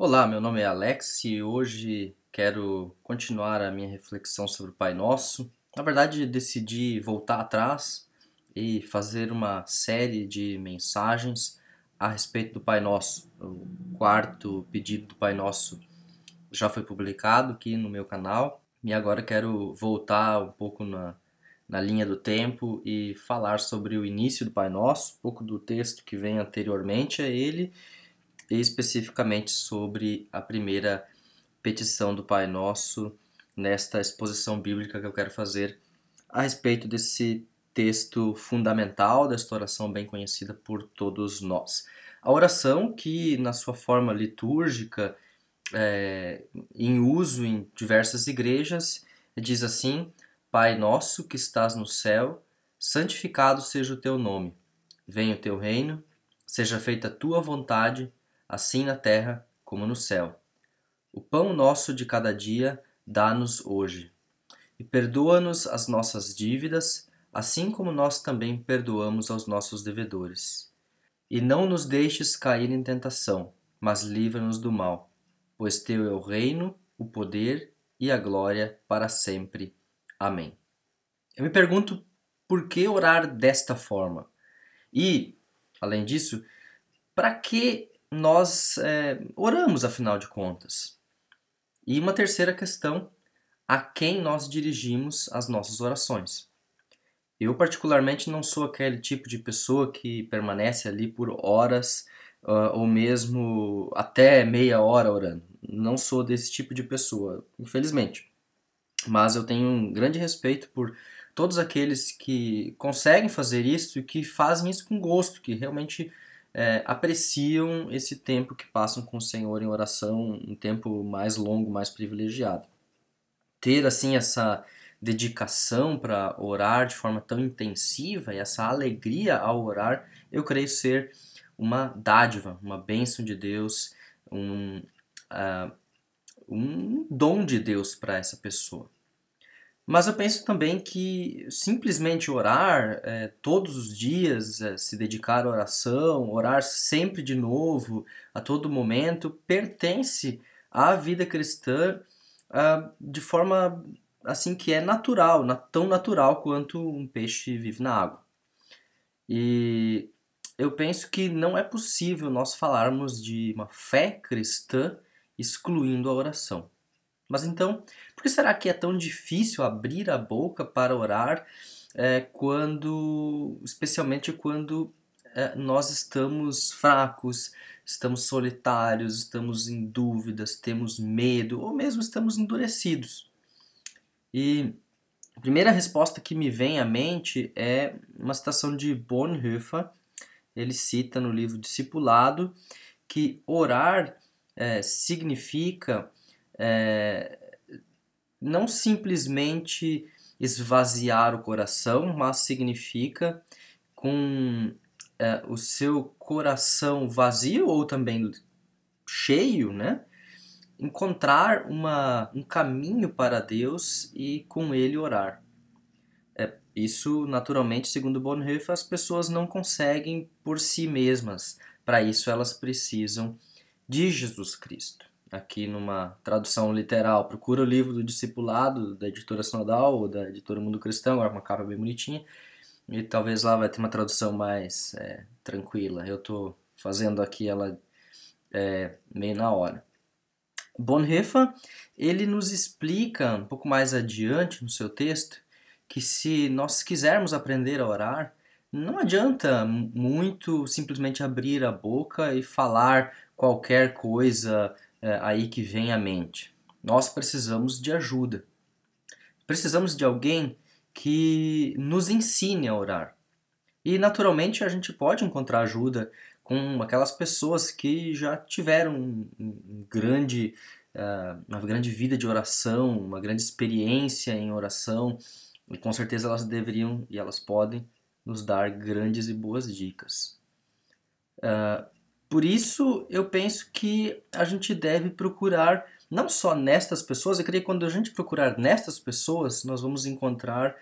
Olá, meu nome é Alex e hoje quero continuar a minha reflexão sobre o Pai Nosso. Na verdade, decidi voltar atrás e fazer uma série de mensagens a respeito do Pai Nosso. O quarto pedido do Pai Nosso já foi publicado aqui no meu canal e agora quero voltar um pouco na, na linha do tempo e falar sobre o início do Pai Nosso, um pouco do texto que vem anteriormente a ele e especificamente sobre a primeira petição do Pai Nosso nesta exposição bíblica que eu quero fazer a respeito desse texto fundamental desta oração bem conhecida por todos nós. A oração que, na sua forma litúrgica, é, em uso em diversas igrejas, diz assim: Pai nosso que estás no céu, santificado seja o teu nome. Venha o teu reino, seja feita a tua vontade, assim na terra como no céu. O pão nosso de cada dia dá-nos hoje. E perdoa-nos as nossas dívidas, assim como nós também perdoamos aos nossos devedores. E não nos deixes cair em tentação, mas livra-nos do mal, pois teu é o reino, o poder e a glória para sempre. Amém. Eu me pergunto por que orar desta forma? E, além disso, para que nós é, oramos, afinal de contas. E uma terceira questão, a quem nós dirigimos as nossas orações. Eu, particularmente, não sou aquele tipo de pessoa que permanece ali por horas uh, ou mesmo até meia hora orando. Não sou desse tipo de pessoa, infelizmente. Mas eu tenho um grande respeito por todos aqueles que conseguem fazer isso e que fazem isso com gosto, que realmente é, apreciam esse tempo que passam com o Senhor em oração, um tempo mais longo, mais privilegiado. Ter assim essa dedicação para orar de forma tão intensiva e essa alegria ao orar, eu creio ser uma dádiva, uma bênção de Deus, um, uh, um dom de Deus para essa pessoa. Mas eu penso também que simplesmente orar é, todos os dias, é, se dedicar à oração, orar sempre de novo, a todo momento, pertence à vida cristã uh, de forma assim que é natural, na, tão natural quanto um peixe vive na água. E eu penso que não é possível nós falarmos de uma fé cristã excluindo a oração. Mas então, por que será que é tão difícil abrir a boca para orar é, quando, especialmente quando é, nós estamos fracos, estamos solitários, estamos em dúvidas, temos medo ou mesmo estamos endurecidos? E a primeira resposta que me vem à mente é uma citação de Bonhoeffer. Ele cita no livro Discipulado que orar é, significa é, não simplesmente esvaziar o coração, mas significa com é, o seu coração vazio ou também cheio, né? Encontrar uma, um caminho para Deus e com ele orar. É, isso, naturalmente, segundo Bonhoeffer, as pessoas não conseguem por si mesmas. Para isso, elas precisam de Jesus Cristo aqui numa tradução literal, procura o livro do Discipulado da editora Sinodal ou da editora Mundo Cristão, agora uma capa bem bonitinha, e talvez lá vai ter uma tradução mais é, tranquila. Eu estou fazendo aqui ela é, meio na hora. Bonhoeffer, ele nos explica um pouco mais adiante no seu texto que se nós quisermos aprender a orar, não adianta muito simplesmente abrir a boca e falar qualquer coisa é, aí que vem à mente. Nós precisamos de ajuda. Precisamos de alguém que nos ensine a orar. E naturalmente a gente pode encontrar ajuda com aquelas pessoas que já tiveram um, grande, uh, uma grande vida de oração, uma grande experiência em oração, e com certeza elas deveriam e elas podem nos dar grandes e boas dicas. Uh, por isso, eu penso que a gente deve procurar não só nestas pessoas, eu creio que quando a gente procurar nestas pessoas, nós vamos encontrar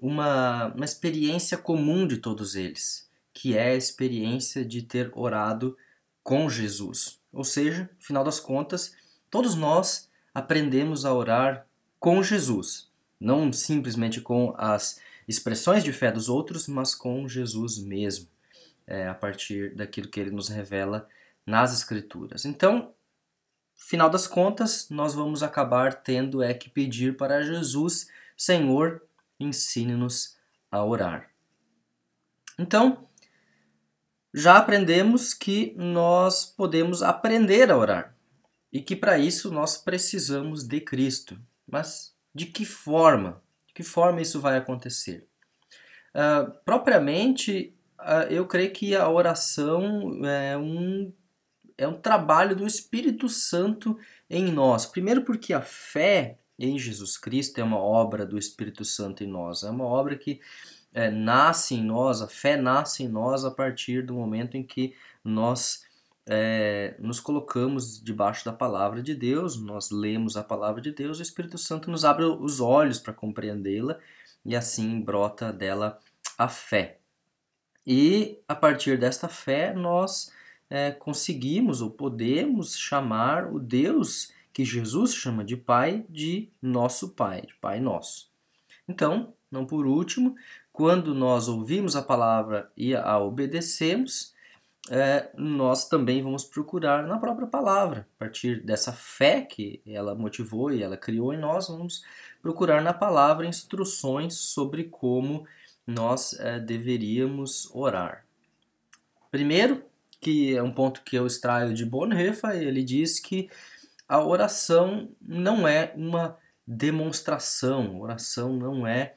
uma, uma experiência comum de todos eles, que é a experiência de ter orado com Jesus, Ou seja, no final das contas, todos nós aprendemos a orar com Jesus, não simplesmente com as expressões de fé dos outros, mas com Jesus mesmo, é, a partir daquilo que ele nos revela nas Escrituras. Então, final das contas, nós vamos acabar tendo é que pedir para Jesus, Senhor, ensine-nos a orar. Então, já aprendemos que nós podemos aprender a orar e que para isso nós precisamos de Cristo. Mas de que forma? De que forma isso vai acontecer? Uh, propriamente, eu creio que a oração é um, é um trabalho do Espírito Santo em nós. Primeiro, porque a fé em Jesus Cristo é uma obra do Espírito Santo em nós, é uma obra que é, nasce em nós, a fé nasce em nós a partir do momento em que nós é, nos colocamos debaixo da palavra de Deus, nós lemos a palavra de Deus, o Espírito Santo nos abre os olhos para compreendê-la e assim brota dela a fé. E a partir desta fé nós é, conseguimos ou podemos chamar o Deus que Jesus chama de Pai de nosso Pai, de Pai nosso. Então, não por último, quando nós ouvimos a palavra e a obedecemos, é, nós também vamos procurar na própria palavra. A partir dessa fé que ela motivou e ela criou em nós, vamos procurar na palavra instruções sobre como nós é, deveríamos orar. Primeiro, que é um ponto que eu extraio de Bonhoeffer, ele diz que a oração não é uma demonstração, oração não é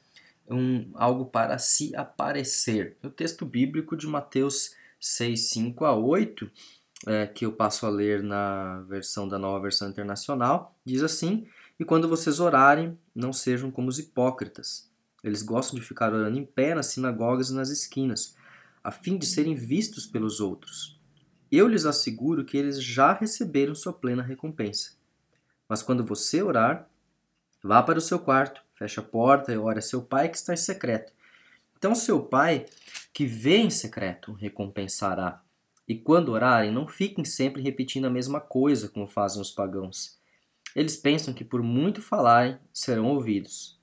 um, algo para se aparecer. O texto bíblico de Mateus 6, 5 a 8, é, que eu passo a ler na versão da nova versão internacional, diz assim: E quando vocês orarem, não sejam como os hipócritas. Eles gostam de ficar orando em pé nas sinagogas e nas esquinas, a fim de serem vistos pelos outros. Eu lhes asseguro que eles já receberam sua plena recompensa. Mas quando você orar, vá para o seu quarto, feche a porta e ore a seu pai que está em secreto. Então seu pai que vê em secreto recompensará. E quando orarem, não fiquem sempre repetindo a mesma coisa como fazem os pagãos. Eles pensam que por muito falarem serão ouvidos.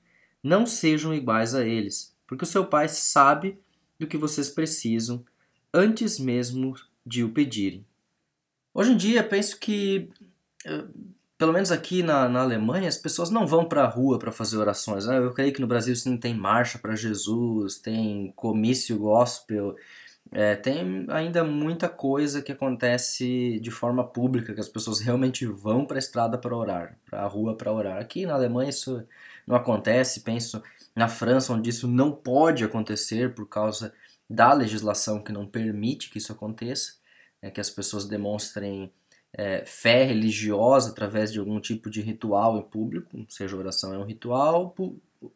Não sejam iguais a eles, porque o seu pai sabe do que vocês precisam antes mesmo de o pedirem. Hoje em dia, penso que eh, pelo menos aqui na, na Alemanha, as pessoas não vão para a rua para fazer orações. Né? Eu creio que no Brasil sim tem marcha para Jesus, tem comício gospel, é, tem ainda muita coisa que acontece de forma pública, que as pessoas realmente vão para a estrada para orar, para a rua para orar. Aqui na Alemanha isso não acontece, penso na França, onde isso não pode acontecer por causa da legislação que não permite que isso aconteça, é que as pessoas demonstrem é, fé religiosa através de algum tipo de ritual em público, seja oração é um ritual,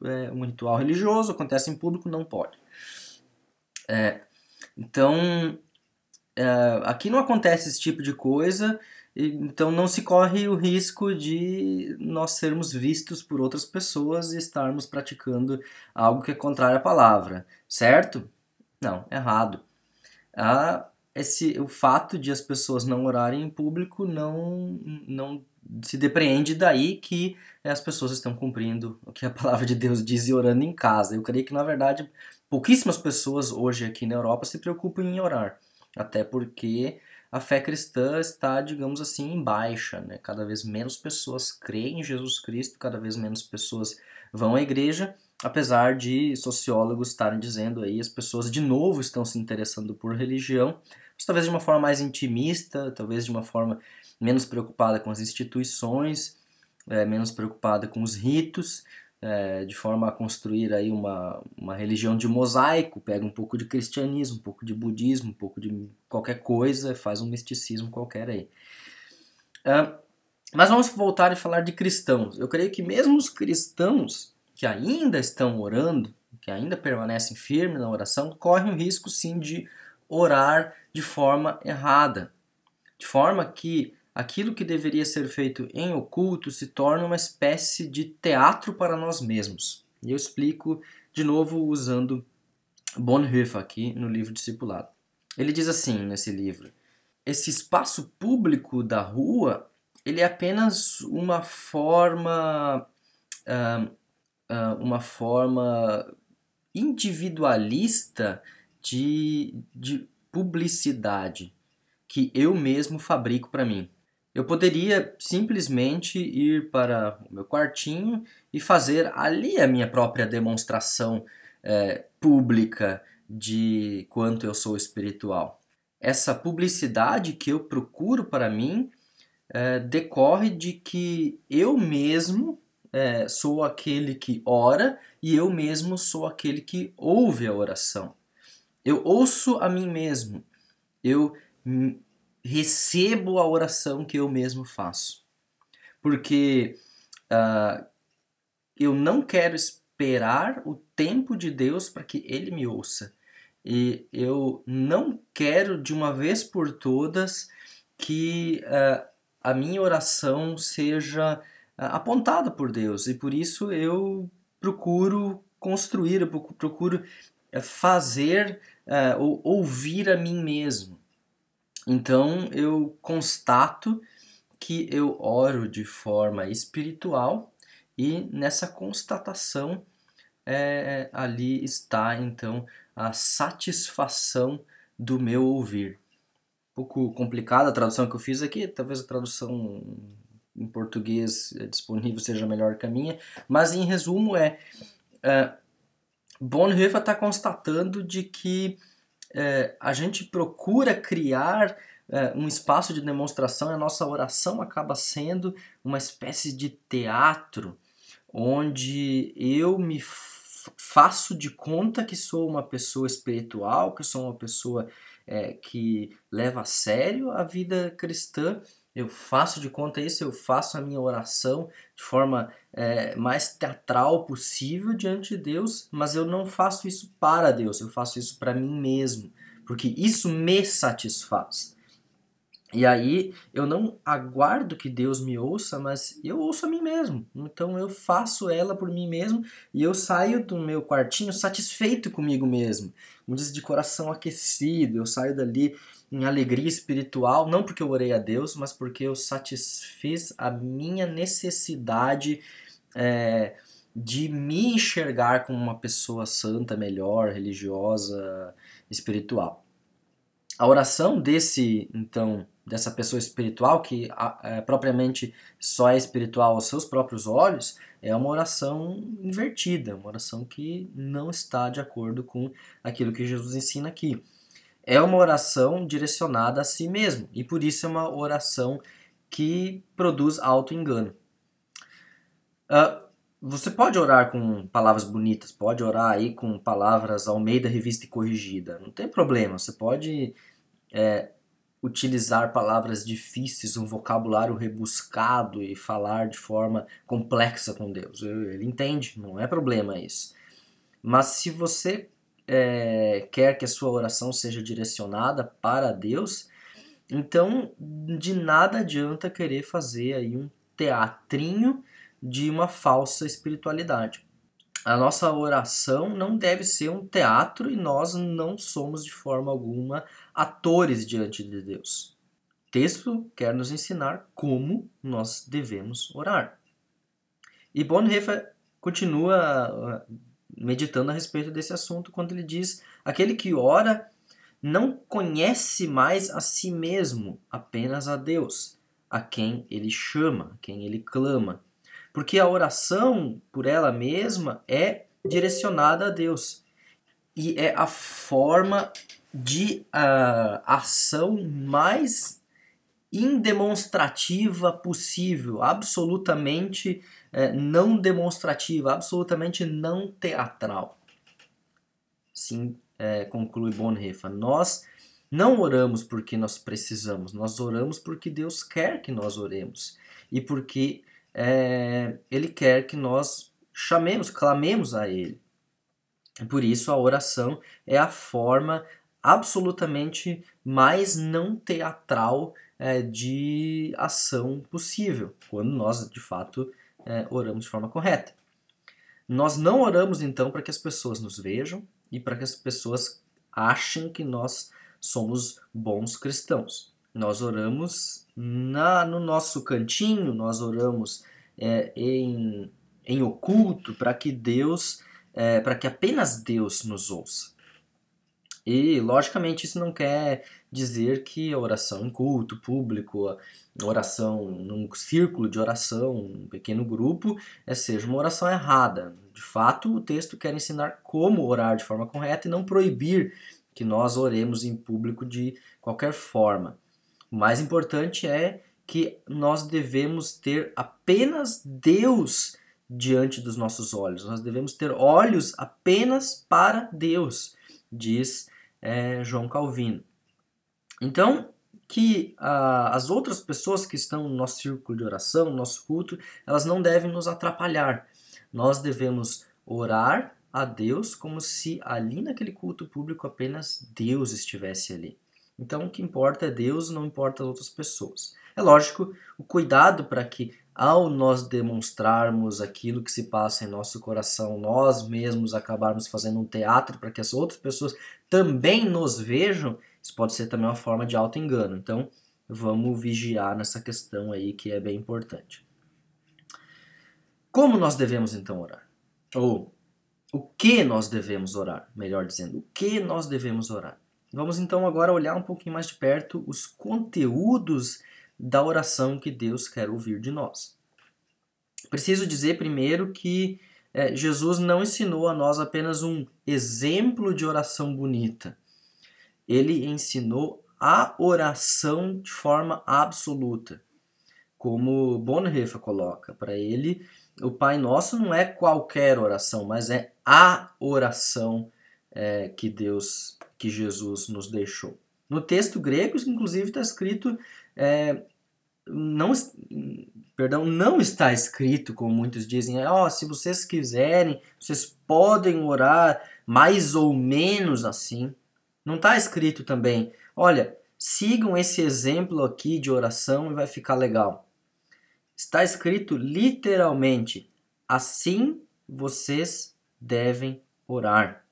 é um ritual religioso, acontece em público, não pode. É, então, é, aqui não acontece esse tipo de coisa, então não se corre o risco de nós sermos vistos por outras pessoas e estarmos praticando algo que é contrário à palavra, certo? Não, errado. A esse o fato de as pessoas não orarem em público não não se depreende daí que as pessoas estão cumprindo o que a palavra de Deus diz e orando em casa. Eu creio que na verdade pouquíssimas pessoas hoje aqui na Europa se preocupam em orar, até porque a fé cristã está, digamos assim, em baixa, né? Cada vez menos pessoas creem em Jesus Cristo, cada vez menos pessoas vão à igreja, apesar de sociólogos estarem dizendo aí as pessoas de novo estão se interessando por religião mas talvez de uma forma mais intimista, talvez de uma forma menos preocupada com as instituições, é, menos preocupada com os ritos, é, de forma a construir aí uma, uma religião de mosaico, pega um pouco de cristianismo, um pouco de budismo, um pouco de qualquer coisa, faz um misticismo qualquer aí. É, mas vamos voltar e falar de cristãos. Eu creio que mesmo os cristãos que ainda estão orando, que ainda permanecem firmes na oração, correm o risco sim de orar de forma errada, de forma que aquilo que deveria ser feito em oculto se torna uma espécie de teatro para nós mesmos. E eu explico de novo usando Bonhoeffer aqui no livro Discipulado. Ele diz assim nesse livro: esse espaço público da rua ele é apenas uma forma uh, uh, uma forma individualista de, de publicidade que eu mesmo fabrico para mim. Eu poderia simplesmente ir para o meu quartinho e fazer ali a minha própria demonstração é, pública de quanto eu sou espiritual. Essa publicidade que eu procuro para mim é, decorre de que eu mesmo é, sou aquele que ora e eu mesmo sou aquele que ouve a oração. Eu ouço a mim mesmo. Eu recebo a oração que eu mesmo faço. Porque uh, eu não quero esperar o tempo de Deus para que Ele me ouça. E eu não quero de uma vez por todas que uh, a minha oração seja uh, apontada por Deus. E por isso eu procuro construir, eu procuro fazer ou ouvir a mim mesmo. Então eu constato que eu oro de forma espiritual e nessa constatação é, ali está então a satisfação do meu ouvir. Um pouco complicada a tradução que eu fiz aqui, talvez a tradução em português disponível seja melhor que a minha, mas em resumo é, é Bonhoeffer está constatando de que é, a gente procura criar é, um espaço de demonstração e a nossa oração acaba sendo uma espécie de teatro onde eu me faço de conta que sou uma pessoa espiritual, que sou uma pessoa é, que leva a sério a vida cristã. Eu faço de conta isso, eu faço a minha oração de forma é, mais teatral possível diante de Deus, mas eu não faço isso para Deus, eu faço isso para mim mesmo, porque isso me satisfaz. E aí eu não aguardo que Deus me ouça, mas eu ouço a mim mesmo. Então eu faço ela por mim mesmo e eu saio do meu quartinho satisfeito comigo mesmo. Como diz, de coração aquecido. Eu saio dali em alegria espiritual, não porque eu orei a Deus, mas porque eu satisfiz a minha necessidade é, de me enxergar como uma pessoa santa, melhor, religiosa, espiritual. A oração desse, então, dessa pessoa espiritual, que é, propriamente só é espiritual aos seus próprios olhos, é uma oração invertida, uma oração que não está de acordo com aquilo que Jesus ensina aqui. É uma oração direcionada a si mesmo, e por isso é uma oração que produz auto-engano. Uh, você pode orar com palavras bonitas, pode orar aí com palavras Almeida Revista e Corrigida, não tem problema. Você pode é, utilizar palavras difíceis, um vocabulário rebuscado e falar de forma complexa com Deus. Ele entende, não é problema isso. Mas se você é, quer que a sua oração seja direcionada para Deus, então de nada adianta querer fazer aí um teatrinho de uma falsa espiritualidade. A nossa oração não deve ser um teatro e nós não somos de forma alguma atores diante de Deus. O texto quer nos ensinar como nós devemos orar. E Bonhoeffer continua uh, meditando a respeito desse assunto quando ele diz: aquele que ora não conhece mais a si mesmo, apenas a Deus, a quem ele chama, a quem ele clama. Porque a oração por ela mesma é direcionada a Deus. E é a forma de uh, ação mais indemonstrativa possível, absolutamente uh, não demonstrativa, absolutamente não teatral. Sim, uh, conclui Bonhoeffer. Nós não oramos porque nós precisamos, nós oramos porque Deus quer que nós oremos e porque é, Ele quer que nós chamemos, clamemos a Ele. Por isso a oração é a forma absolutamente mais não teatral é, de ação possível, quando nós de fato é, oramos de forma correta. Nós não oramos então para que as pessoas nos vejam e para que as pessoas achem que nós somos bons cristãos. Nós oramos na, no nosso cantinho, nós oramos é, em, em oculto para que Deus, é, para que apenas Deus nos ouça. E, logicamente, isso não quer dizer que a oração em culto público, a oração num círculo de oração, um pequeno grupo, é, seja uma oração errada. De fato, o texto quer ensinar como orar de forma correta e não proibir que nós oremos em público de qualquer forma. O mais importante é que nós devemos ter apenas Deus diante dos nossos olhos. Nós devemos ter olhos apenas para Deus, diz é, João Calvino. Então, que ah, as outras pessoas que estão no nosso círculo de oração, no nosso culto, elas não devem nos atrapalhar. Nós devemos orar a Deus como se ali naquele culto público apenas Deus estivesse ali. Então, o que importa é Deus, não importa as outras pessoas. É lógico, o cuidado para que, ao nós demonstrarmos aquilo que se passa em nosso coração, nós mesmos acabarmos fazendo um teatro para que as outras pessoas também nos vejam, isso pode ser também uma forma de auto-engano. Então, vamos vigiar nessa questão aí que é bem importante. Como nós devemos então orar? Ou o que nós devemos orar, melhor dizendo, o que nós devemos orar. Vamos então agora olhar um pouquinho mais de perto os conteúdos da oração que Deus quer ouvir de nós. Preciso dizer primeiro que é, Jesus não ensinou a nós apenas um exemplo de oração bonita. Ele ensinou a oração de forma absoluta. Como Bonhoeffer coloca, para ele, o Pai Nosso não é qualquer oração, mas é a oração é, que Deus, que Jesus nos deixou. No texto grego, inclusive, está escrito é, não, perdão, não está escrito, como muitos dizem, ó, oh, se vocês quiserem, vocês podem orar mais ou menos assim. Não está escrito também, olha, sigam esse exemplo aqui de oração e vai ficar legal. Está escrito literalmente, assim vocês devem orar.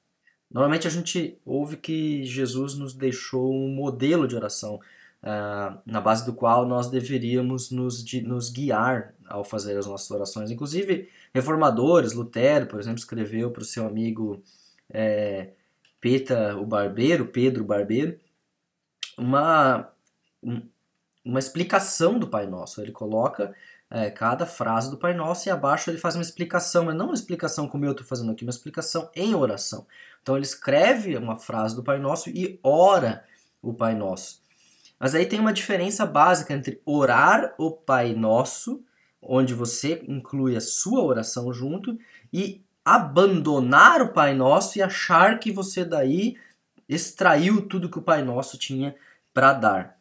Normalmente a gente ouve que Jesus nos deixou um modelo de oração uh, na base do qual nós deveríamos nos, de, nos guiar ao fazer as nossas orações. Inclusive, reformadores, Lutero, por exemplo, escreveu para o seu amigo é, Peta o Barbeiro, Pedro Barbeiro, uma, uma explicação do Pai Nosso. Ele coloca é, cada frase do Pai Nosso e abaixo ele faz uma explicação, mas não uma explicação como eu estou fazendo aqui, uma explicação em oração. Então ele escreve uma frase do Pai Nosso e ora o Pai Nosso. Mas aí tem uma diferença básica entre orar o Pai Nosso, onde você inclui a sua oração junto, e abandonar o Pai Nosso e achar que você daí extraiu tudo que o Pai Nosso tinha para dar.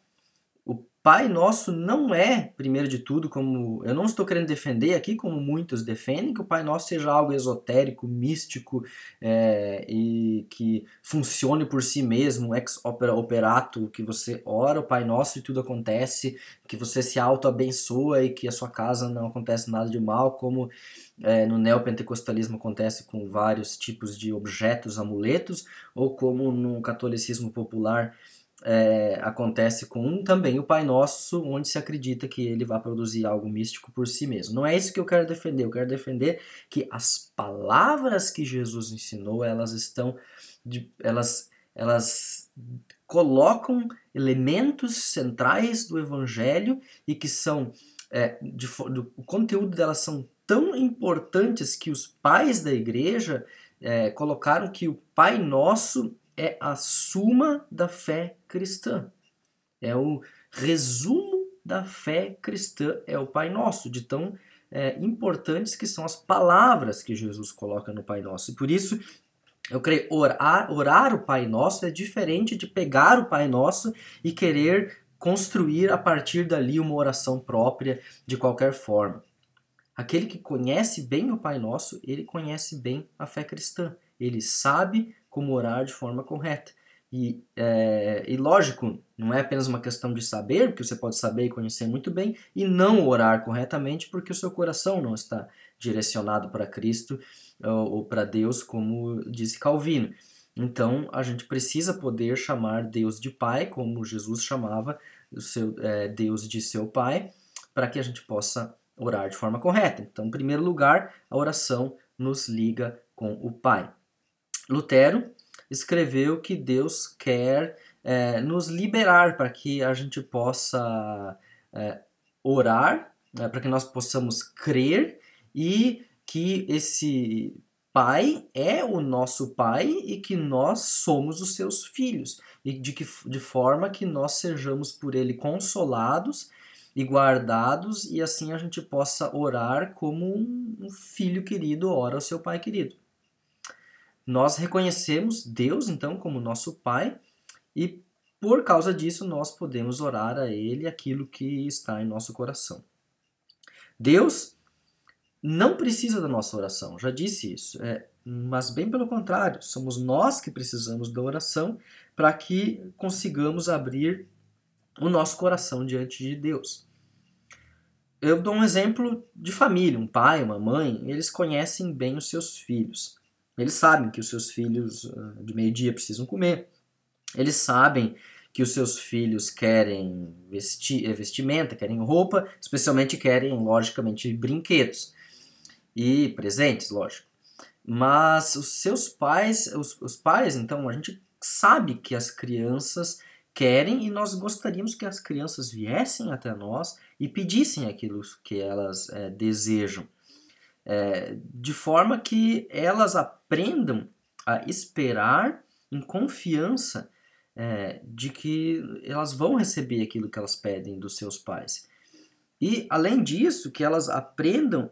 Pai Nosso não é, primeiro de tudo, como eu não estou querendo defender aqui, como muitos defendem, que o Pai Nosso seja algo esotérico, místico é, e que funcione por si mesmo, ex opera operato, que você ora o Pai Nosso e tudo acontece, que você se auto-abençoa e que a sua casa não acontece nada de mal, como é, no neopentecostalismo acontece com vários tipos de objetos, amuletos, ou como no catolicismo popular é, acontece com também o Pai Nosso, onde se acredita que ele vai produzir algo místico por si mesmo. Não é isso que eu quero defender. Eu quero defender que as palavras que Jesus ensinou, elas estão, de, elas, elas colocam elementos centrais do Evangelho e que são é, de, do, o conteúdo delas são tão importantes que os pais da igreja é, colocaram que o Pai Nosso é a suma da fé cristã. É o resumo da fé cristã, é o Pai Nosso, de tão é, importantes que são as palavras que Jesus coloca no Pai Nosso. E por isso, eu creio, orar, orar o Pai Nosso é diferente de pegar o Pai Nosso e querer construir a partir dali uma oração própria de qualquer forma. Aquele que conhece bem o Pai Nosso, ele conhece bem a fé cristã. Ele sabe como orar de forma correta. E, é, e lógico, não é apenas uma questão de saber, porque você pode saber e conhecer muito bem, e não orar corretamente porque o seu coração não está direcionado para Cristo ou, ou para Deus, como disse Calvino. Então a gente precisa poder chamar Deus de Pai, como Jesus chamava o seu é, Deus de seu Pai, para que a gente possa orar de forma correta. Então, em primeiro lugar, a oração nos liga com o Pai. Lutero escreveu que Deus quer é, nos liberar para que a gente possa é, orar, é, para que nós possamos crer e que esse Pai é o nosso Pai e que nós somos os seus filhos, e de, que, de forma que nós sejamos por Ele consolados e guardados, e assim a gente possa orar como um filho querido ora ao seu Pai querido. Nós reconhecemos Deus, então, como nosso Pai, e por causa disso nós podemos orar a Ele aquilo que está em nosso coração. Deus não precisa da nossa oração, já disse isso, é, mas bem pelo contrário, somos nós que precisamos da oração para que consigamos abrir o nosso coração diante de Deus. Eu dou um exemplo de família, um pai, uma mãe, eles conhecem bem os seus filhos. Eles sabem que os seus filhos ah, de meio-dia precisam comer. Eles sabem que os seus filhos querem vesti eh, vestimenta, querem roupa, especialmente querem, logicamente, brinquedos e presentes, lógico. Mas os seus pais, os, os pais, então, a gente sabe que as crianças querem e nós gostaríamos que as crianças viessem até nós e pedissem aquilo que elas é, desejam é, de forma que elas aprendam a esperar em confiança é, de que elas vão receber aquilo que elas pedem dos seus pais. E, além disso, que elas aprendam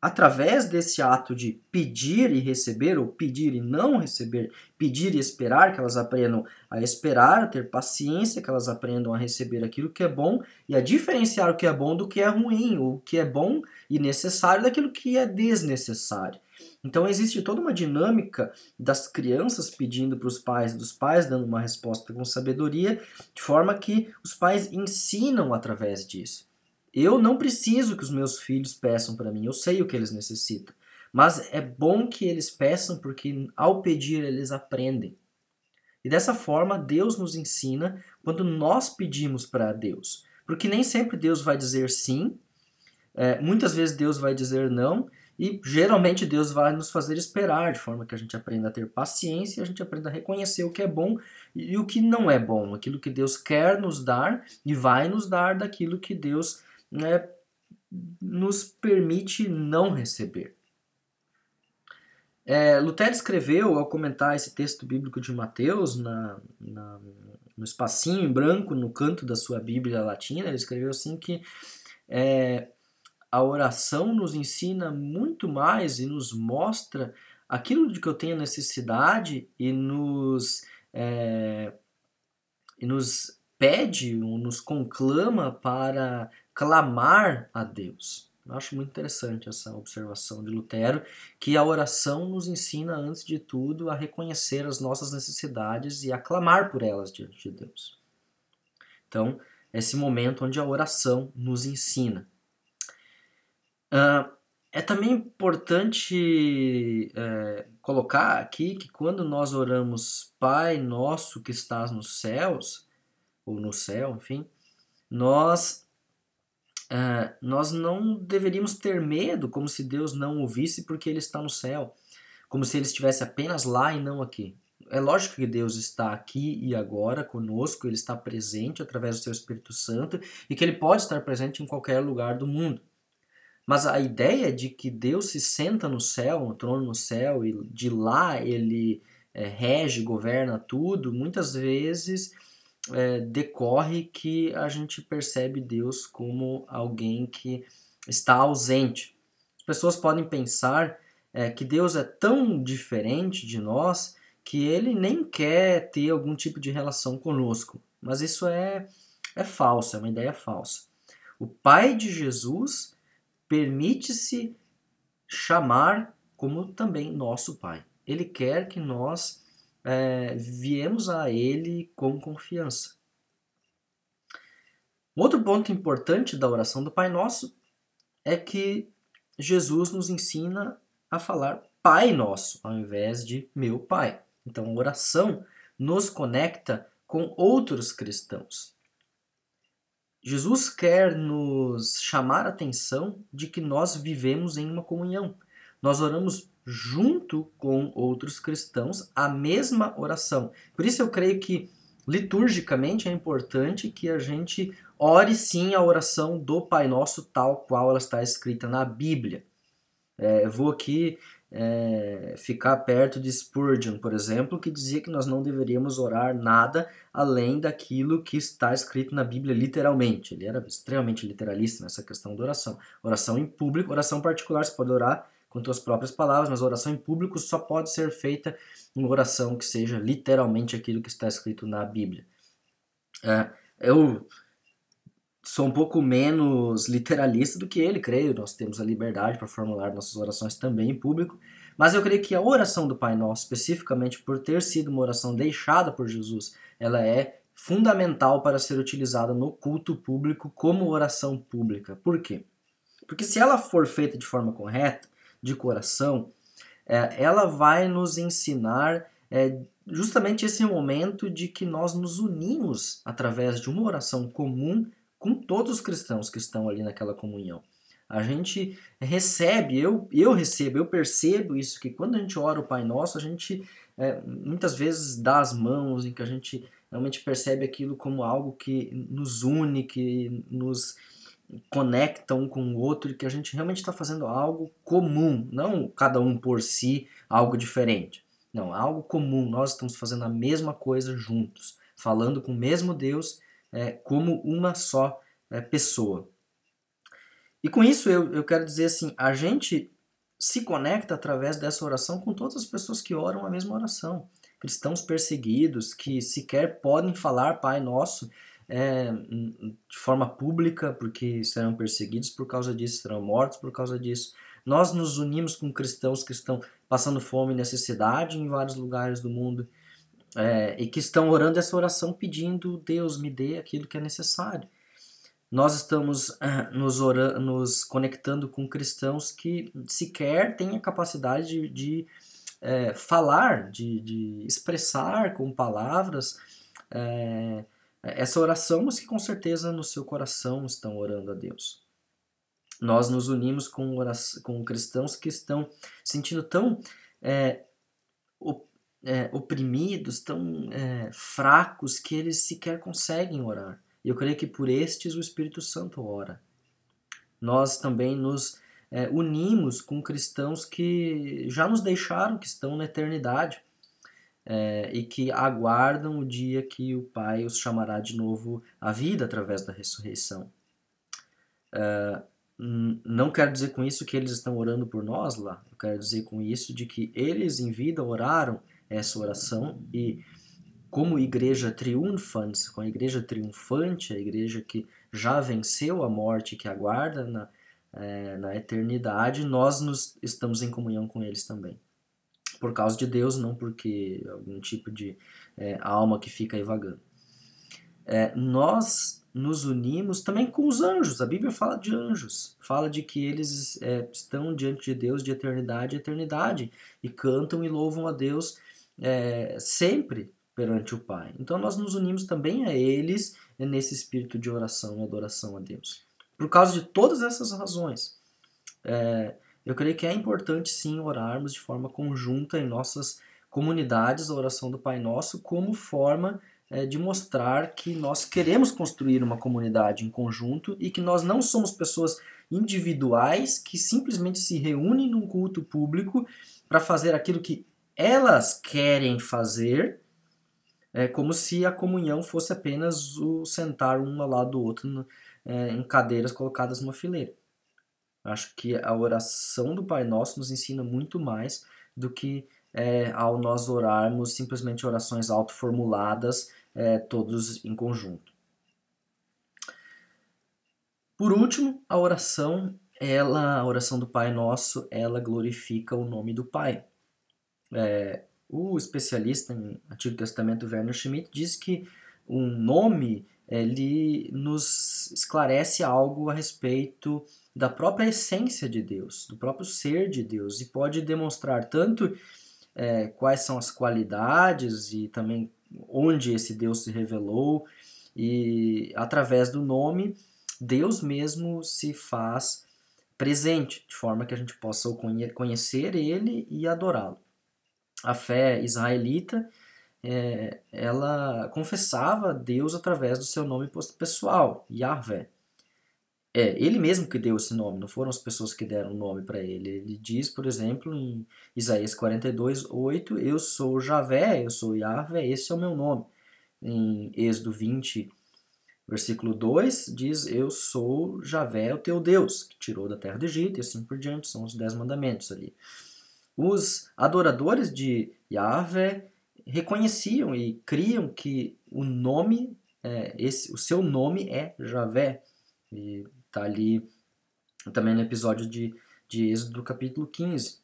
através desse ato de pedir e receber, ou pedir e não receber, pedir e esperar, que elas aprendam a esperar, a ter paciência, que elas aprendam a receber aquilo que é bom e a diferenciar o que é bom do que é ruim, o que é bom e necessário daquilo que é desnecessário. Então existe toda uma dinâmica das crianças pedindo para os pais, dos pais dando uma resposta com sabedoria, de forma que os pais ensinam através disso. Eu não preciso que os meus filhos peçam para mim, eu sei o que eles necessitam. Mas é bom que eles peçam porque ao pedir eles aprendem. E dessa forma Deus nos ensina quando nós pedimos para Deus. Porque nem sempre Deus vai dizer sim, é, muitas vezes Deus vai dizer não, e geralmente Deus vai nos fazer esperar, de forma que a gente aprenda a ter paciência, a gente aprenda a reconhecer o que é bom e o que não é bom, aquilo que Deus quer nos dar e vai nos dar daquilo que Deus né, nos permite não receber. É, Lutero escreveu, ao comentar esse texto bíblico de Mateus, na, na, no espacinho em branco no canto da sua Bíblia latina, ele escreveu assim que é, a oração nos ensina muito mais e nos mostra aquilo de que eu tenho necessidade e nos, é, e nos pede, nos conclama para clamar a Deus. Eu acho muito interessante essa observação de Lutero, que a oração nos ensina, antes de tudo, a reconhecer as nossas necessidades e a clamar por elas diante de Deus. Então, esse momento onde a oração nos ensina. Uh, é também importante é, colocar aqui que quando nós oramos Pai Nosso que estás nos céus, ou no céu, enfim, nós Uh, nós não deveríamos ter medo como se Deus não ouvisse porque Ele está no céu, como se Ele estivesse apenas lá e não aqui. É lógico que Deus está aqui e agora conosco, Ele está presente através do Seu Espírito Santo e que Ele pode estar presente em qualquer lugar do mundo. Mas a ideia de que Deus se senta no céu, no trono no céu, e de lá Ele é, rege, governa tudo, muitas vezes é, decorre que a gente percebe Deus como alguém que está ausente. As pessoas podem pensar é, que Deus é tão diferente de nós que ele nem quer ter algum tipo de relação conosco. Mas isso é, é falso, é uma ideia falsa. O Pai de Jesus permite-se chamar como também nosso Pai. Ele quer que nós é, viemos a Ele com confiança. Outro ponto importante da oração do Pai Nosso é que Jesus nos ensina a falar Pai Nosso ao invés de meu Pai. Então, a oração nos conecta com outros cristãos. Jesus quer nos chamar a atenção de que nós vivemos em uma comunhão. Nós oramos junto com outros cristãos a mesma oração. Por isso eu creio que liturgicamente é importante que a gente ore sim a oração do Pai Nosso tal qual ela está escrita na Bíblia. É, eu vou aqui é, ficar perto de Spurgeon, por exemplo, que dizia que nós não deveríamos orar nada além daquilo que está escrito na Bíblia literalmente. Ele era extremamente literalista nessa questão da oração. Oração em público, oração particular, você pode orar com suas próprias palavras, mas oração em público só pode ser feita em oração que seja literalmente aquilo que está escrito na Bíblia. É, eu sou um pouco menos literalista do que ele, creio. Nós temos a liberdade para formular nossas orações também em público. Mas eu creio que a oração do Pai Nosso, especificamente por ter sido uma oração deixada por Jesus, ela é fundamental para ser utilizada no culto público como oração pública. Por quê? Porque se ela for feita de forma correta, de coração, é, ela vai nos ensinar é, justamente esse momento de que nós nos unimos através de uma oração comum com todos os cristãos que estão ali naquela comunhão. A gente recebe, eu, eu recebo, eu percebo isso, que quando a gente ora o Pai Nosso, a gente é, muitas vezes dá as mãos, em que a gente realmente percebe aquilo como algo que nos une, que nos conecta um com o outro, e que a gente realmente está fazendo algo comum, não cada um por si, algo diferente. Não, algo comum, nós estamos fazendo a mesma coisa juntos, falando com o mesmo Deus é, como uma só é, pessoa. E com isso eu, eu quero dizer assim, a gente se conecta através dessa oração com todas as pessoas que oram a mesma oração. Cristãos perseguidos que sequer podem falar Pai Nosso é, de forma pública, porque serão perseguidos por causa disso, serão mortos por causa disso. Nós nos unimos com cristãos que estão passando fome e necessidade em vários lugares do mundo é, e que estão orando essa oração pedindo Deus me dê aquilo que é necessário. Nós estamos uh, nos, orando, nos conectando com cristãos que sequer têm a capacidade de, de é, falar, de, de, expressar com palavras é, essa oração, mas que com certeza no seu coração estão orando a Deus. Nós nos unimos com, oração, com cristãos que estão sentindo tão é, é, oprimidos, tão é, fracos, que eles sequer conseguem orar. E eu creio que por estes o Espírito Santo ora. Nós também nos é, unimos com cristãos que já nos deixaram, que estão na eternidade é, e que aguardam o dia que o Pai os chamará de novo à vida através da ressurreição. É, não quero dizer com isso que eles estão orando por nós lá, eu quero dizer com isso de que eles em vida oraram essa oração e como igreja triunfante, com a igreja triunfante, a igreja que já venceu a morte, que aguarda na, é, na eternidade, nós nos, estamos em comunhão com eles também. Por causa de Deus, não porque algum tipo de é, alma que fica aí vagando. É, nós nos unimos também com os anjos. A Bíblia fala de anjos, fala de que eles é, estão diante de Deus de eternidade a eternidade e cantam e louvam a Deus é, sempre perante o Pai. Então nós nos unimos também a eles nesse espírito de oração e adoração a Deus. Por causa de todas essas razões, é, eu creio que é importante sim orarmos de forma conjunta em nossas comunidades a oração do Pai Nosso como forma é, de mostrar que nós queremos construir uma comunidade em conjunto e que nós não somos pessoas individuais que simplesmente se reúnem num culto público para fazer aquilo que elas querem fazer, é como se a comunhão fosse apenas o sentar um ao lado do outro é, em cadeiras colocadas numa fileira. Acho que a oração do Pai Nosso nos ensina muito mais do que é, ao nós orarmos simplesmente orações autoformuladas, é, todos em conjunto. Por último, a oração, ela, a oração do Pai Nosso, ela glorifica o nome do Pai. É, o especialista em Antigo Testamento Werner Schmidt diz que um nome ele nos esclarece algo a respeito da própria essência de Deus, do próprio ser de Deus, e pode demonstrar tanto é, quais são as qualidades e também onde esse Deus se revelou, e através do nome, Deus mesmo se faz presente, de forma que a gente possa conhecer Ele e adorá-lo. A fé israelita, é, ela confessava Deus através do seu nome pessoal, Yahvé. É, ele mesmo que deu esse nome, não foram as pessoas que deram o nome para ele. Ele diz, por exemplo, em Isaías 42, 8, Eu sou Javé, eu sou Yahvé, esse é o meu nome. Em Êxodo 20, versículo 2, diz, Eu sou Javé, o teu Deus, que tirou da terra do Egito, e assim por diante, são os dez mandamentos ali. Os adoradores de Yahvé reconheciam e criam que o nome, é, esse, o seu nome é Javé. E Está ali também no episódio de, de Êxodo, capítulo 15,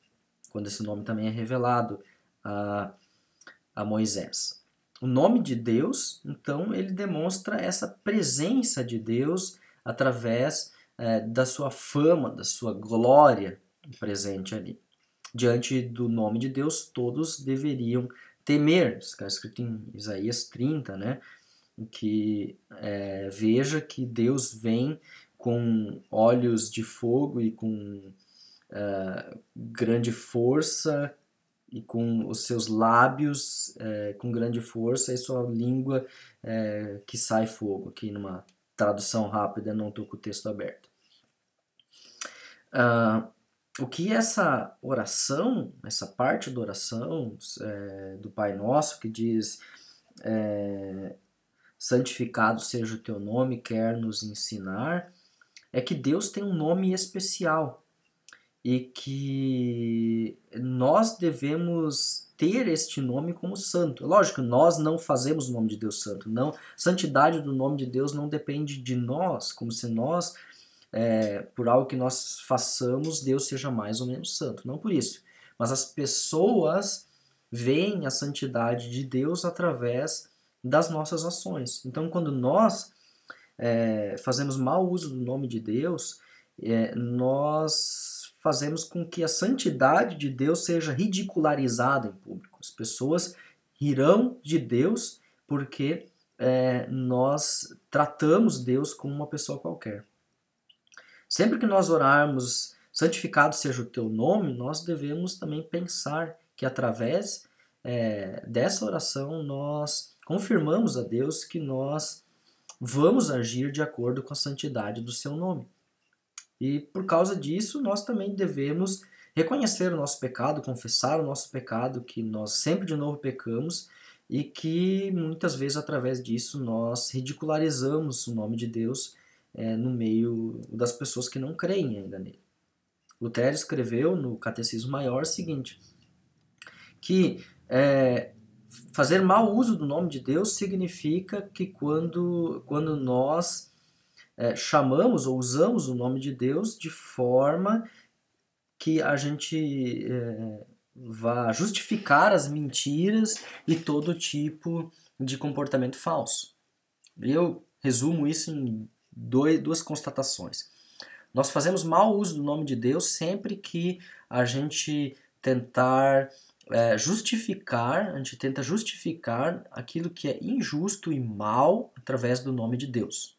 quando esse nome também é revelado a, a Moisés. O nome de Deus, então, ele demonstra essa presença de Deus através é, da sua fama, da sua glória presente ali. Diante do nome de Deus, todos deveriam temer. Está escrito em Isaías 30, né? Que é, veja que Deus vem com olhos de fogo e com uh, grande força e com os seus lábios uh, com grande força e sua língua uh, que sai fogo. Aqui numa tradução rápida, não estou com o texto aberto. Uh, o que essa oração, essa parte da oração do Pai Nosso que diz santificado seja o teu nome, quer nos ensinar, é que Deus tem um nome especial e que nós devemos ter este nome como santo. Lógico, nós não fazemos o nome de Deus santo. Não, santidade do nome de Deus não depende de nós, como se nós, é, por algo que nós façamos, Deus seja mais ou menos santo. Não por isso. Mas as pessoas veem a santidade de Deus através das nossas ações. Então, quando nós é, fazemos mau uso do nome de Deus, é, nós fazemos com que a santidade de Deus seja ridicularizada em público. As pessoas rirão de Deus porque é, nós tratamos Deus como uma pessoa qualquer. Sempre que nós orarmos, santificado seja o teu nome, nós devemos também pensar que através é, dessa oração nós confirmamos a Deus que nós vamos agir de acordo com a santidade do seu nome. E por causa disso, nós também devemos reconhecer o nosso pecado, confessar o nosso pecado, que nós sempre de novo pecamos e que muitas vezes através disso nós ridicularizamos o nome de Deus é, no meio das pessoas que não creem ainda nele. Lutero escreveu no Catecismo Maior o seguinte, que é, fazer mau uso do nome de Deus significa que quando, quando nós é, chamamos ou usamos o nome de Deus de forma que a gente é, vá justificar as mentiras e todo tipo de comportamento falso. Eu resumo isso em dois, duas constatações. Nós fazemos mau uso do nome de Deus sempre que a gente tentar é, justificar, a gente tenta justificar aquilo que é injusto e mal através do nome de Deus.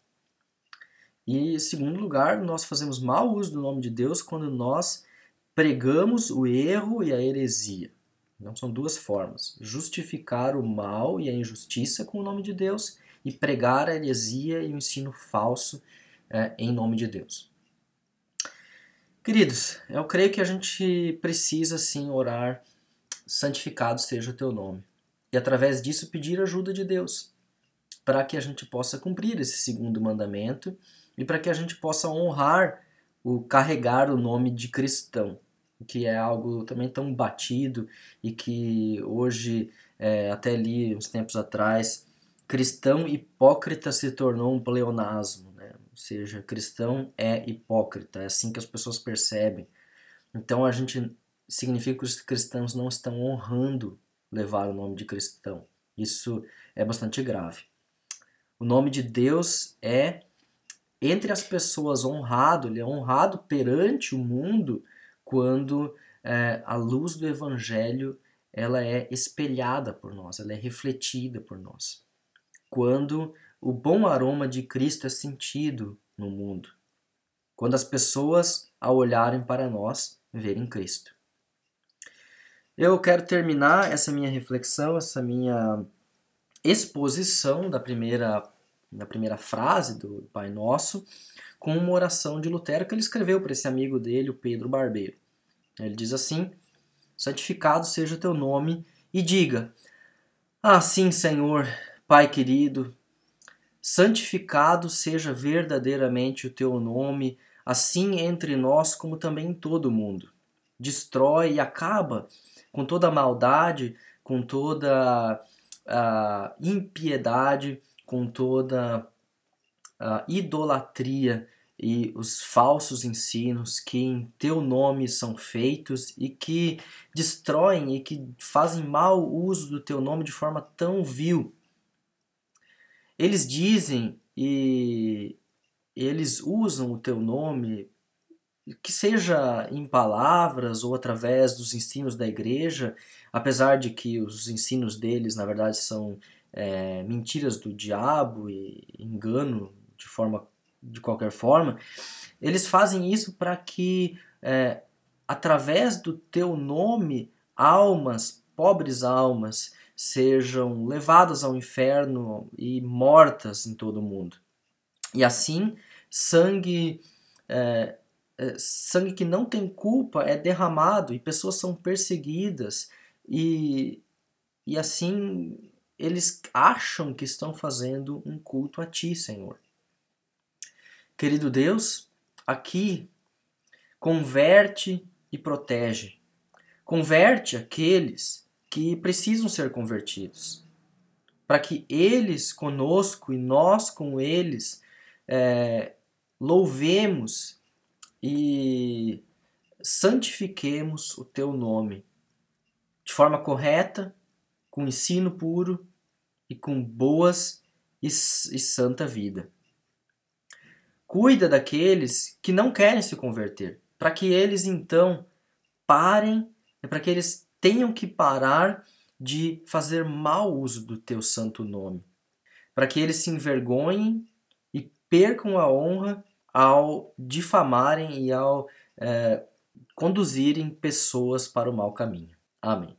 E, em segundo lugar, nós fazemos mau uso do nome de Deus quando nós pregamos o erro e a heresia. Então, são duas formas: justificar o mal e a injustiça com o nome de Deus e pregar a heresia e o ensino falso é, em nome de Deus. Queridos, eu creio que a gente precisa sim orar santificado seja o teu nome. E através disso pedir ajuda de Deus, para que a gente possa cumprir esse segundo mandamento e para que a gente possa honrar o carregar o nome de cristão, que é algo também tão batido e que hoje, é, até ali uns tempos atrás, cristão hipócrita se tornou um pleonasmo, né? ou seja, cristão é hipócrita, é assim que as pessoas percebem. Então a gente significa que os cristãos não estão honrando levar o nome de cristão. Isso é bastante grave. O nome de Deus é entre as pessoas honrado, ele é honrado perante o mundo quando é, a luz do evangelho ela é espelhada por nós, ela é refletida por nós. Quando o bom aroma de Cristo é sentido no mundo. Quando as pessoas, ao olharem para nós, verem Cristo. Eu quero terminar essa minha reflexão, essa minha exposição da primeira, da primeira frase do Pai Nosso, com uma oração de Lutero que ele escreveu para esse amigo dele, o Pedro Barbeiro. Ele diz assim: Santificado seja o teu nome, e diga: Ah, sim, Senhor, Pai querido, santificado seja verdadeiramente o teu nome, assim entre nós como também em todo o mundo. Destrói e acaba com toda a maldade, com toda a impiedade, com toda a idolatria e os falsos ensinos que em teu nome são feitos e que destroem e que fazem mau uso do teu nome de forma tão vil. Eles dizem e eles usam o teu nome, que seja em palavras ou através dos ensinos da igreja, apesar de que os ensinos deles, na verdade, são é, mentiras do diabo e engano de forma de qualquer forma, eles fazem isso para que, é, através do teu nome, almas, pobres almas, sejam levadas ao inferno e mortas em todo o mundo. E assim, sangue, é, sangue que não tem culpa é derramado e pessoas são perseguidas e, e assim eles acham que estão fazendo um culto a ti, Senhor. Querido Deus, aqui converte e protege. Converte aqueles que precisam ser convertidos, para que eles conosco e nós com eles é, louvemos e santifiquemos o teu nome de forma correta, com ensino puro e com boas e, e santa vida. Cuida daqueles que não querem se converter, para que eles então parem, para que eles tenham que parar de fazer mau uso do teu santo nome, para que eles se envergonhem e percam a honra ao difamarem e ao é, conduzirem pessoas para o mau caminho. Amém.